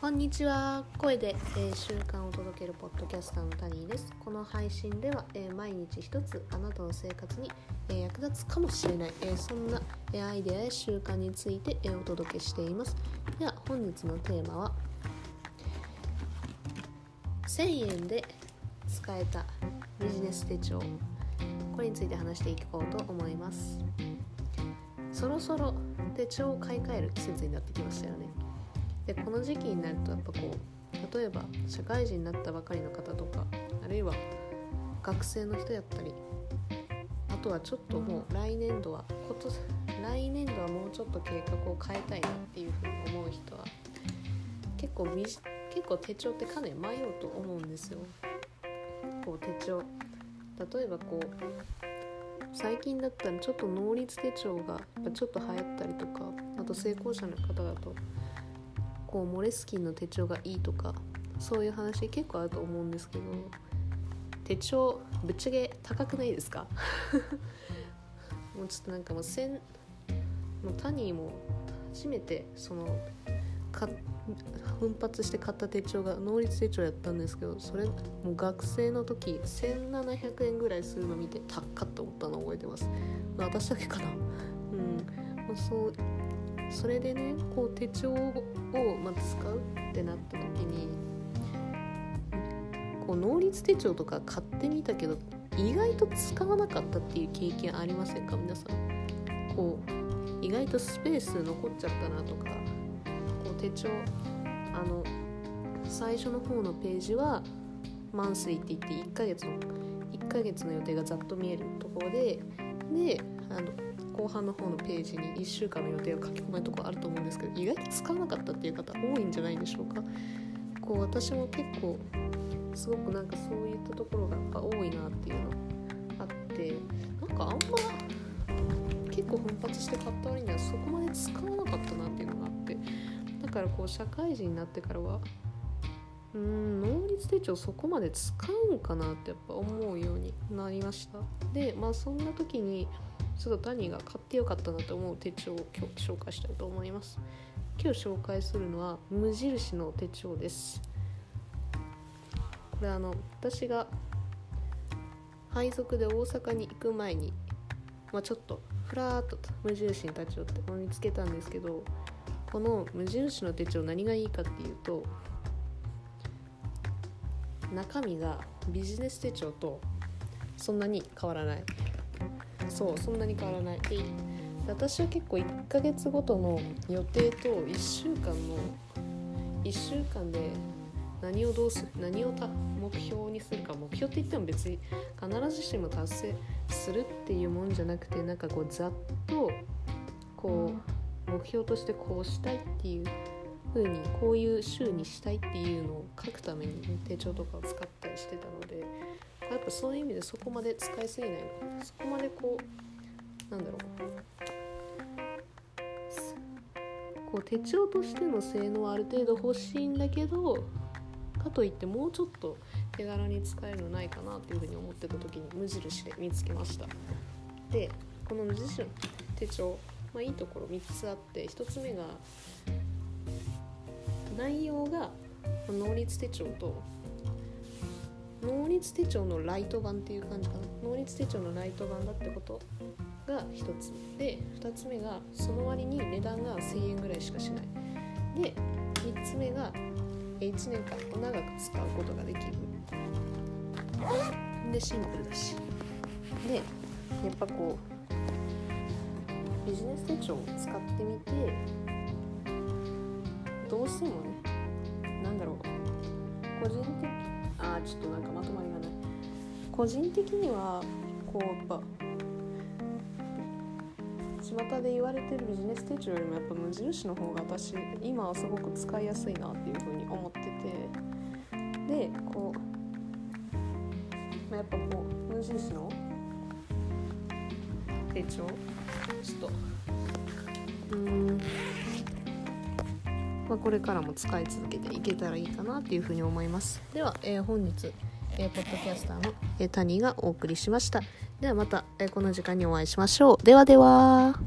こんにちは。声で、えー、習慣を届けるポッドキャスターのタニーです。この配信では、えー、毎日一つあなたの生活に、えー、役立つかもしれない、えそんな、えアイデアや習慣について、えお届けしています。では本日のテーマは1000円で使えたビジネス手帳。これについて話していこうと思います。そろそろ手帳を買い替える季節になってきましたよね。でこの時期になるとやっぱこう例えば社会人になったばかりの方とかあるいは学生の人やったりあとはちょっともう来年度は今年来年度はもうちょっと計画を変えたいなっていうふうに思う人は結構結構手帳ってかなり迷うと思うんですよ。こう手帳例えばこう最近だったらちょっと能率手帳がちょっと流行ったりとかあと成功者の方だとこうモレスキンの手帳がいいとかそういう話結構あると思うんですけど手帳ぶっちゃけ高くないですか？もうちょっとなんかもう千もうタニーも初めてそのか奮発して買った手帳が能率手帳やったんですけどそれもう学生の時1700円ぐらいするの見て高っと思ったの覚えてます。私だけかな？うん。そうそれでねこう手帳をまず使うってなった時にこう能率手帳とか買ってみたけど意外と使わなかったっていう経験ありませんか？皆さん。こう意外とスペース残っちゃったなとかこう手帳あの最初の方のページはマンスリーって言って1ヶ月の1ヶ月の予定がざっと見えるところでであの後半の方のページに1週間の予定を書き込めるとこあると思うんですけど意外と使わなかったっていう方多いんじゃないでしょうか。こう私も結構すごくなんかそういったところがやっぱ多いなっていうのあってなんかあんま結構奮発して買った割にはそこまで使わなかったなっていうのがあってだからこう社会人になってからはうん能率手帳そこまで使うんかなってやっぱ思うようになりました。でまあそんな時にちょっと谷が買ってよかったなと思う手帳を今日紹介したいと思います。今日紹介するのは無印の手帳です。これあの私が配属で大阪に行く前に、まあ、ちょっとふらーっと無印に立ち寄って見つけたんですけどこの無印の手帳何がいいかっていうと中身がビジネス手帳とそんなに変わらない。そうそんなに変わらない。で私は結構1ヶ月ごとの予定と1週間の1週間で何をどうする何を目標にするか目標って言っても別に必ずしも達成するっていうもんじゃなくてなんかこうざっとこう目標としてこうしたいっていう風にこういう週にしたいっていうのを書くために手帳とかを使ったりしてたのでやっぱそういう意味でそこまで使いすぎないのそこまでこうなんだろうこう手帳としての性能はある程度欲しいんだけどかといってもうちょっと手軽に使えるのないかなっていうふうに思ってた時に無印で見つけました。でこの無印の手帳、まあ、いいところ3つあって1つ目が内容が能率手帳と能率手帳のライト版っていう感じかな。能率手帳のライト版だってことが1つ。で2つ目がその割に値段が1000円ぐらいしかしない。で3つ目が1年間を長く使うことができる。でシンプルだし。でやっぱこうビジネス手帳を使ってみてどうしてもねなんだろう。個人的あちょっとなんかまとまりがない。個人的にはこうやっぱ巷で言われてるビジネス手帳よりもやっぱ無印の方が私今はすごく使いやすいなっていうふうに思ってて。でこう、まあ、やっぱこう無印の手帳ちょっとうん。まあ、これからも使い続けていけたらいいかなっていうふうに思います。では、えー、本日、えー、ポッドキャスターの、えー、谷がお送りしました。ではまた、えー、この時間にお会いしましょう。ではでは。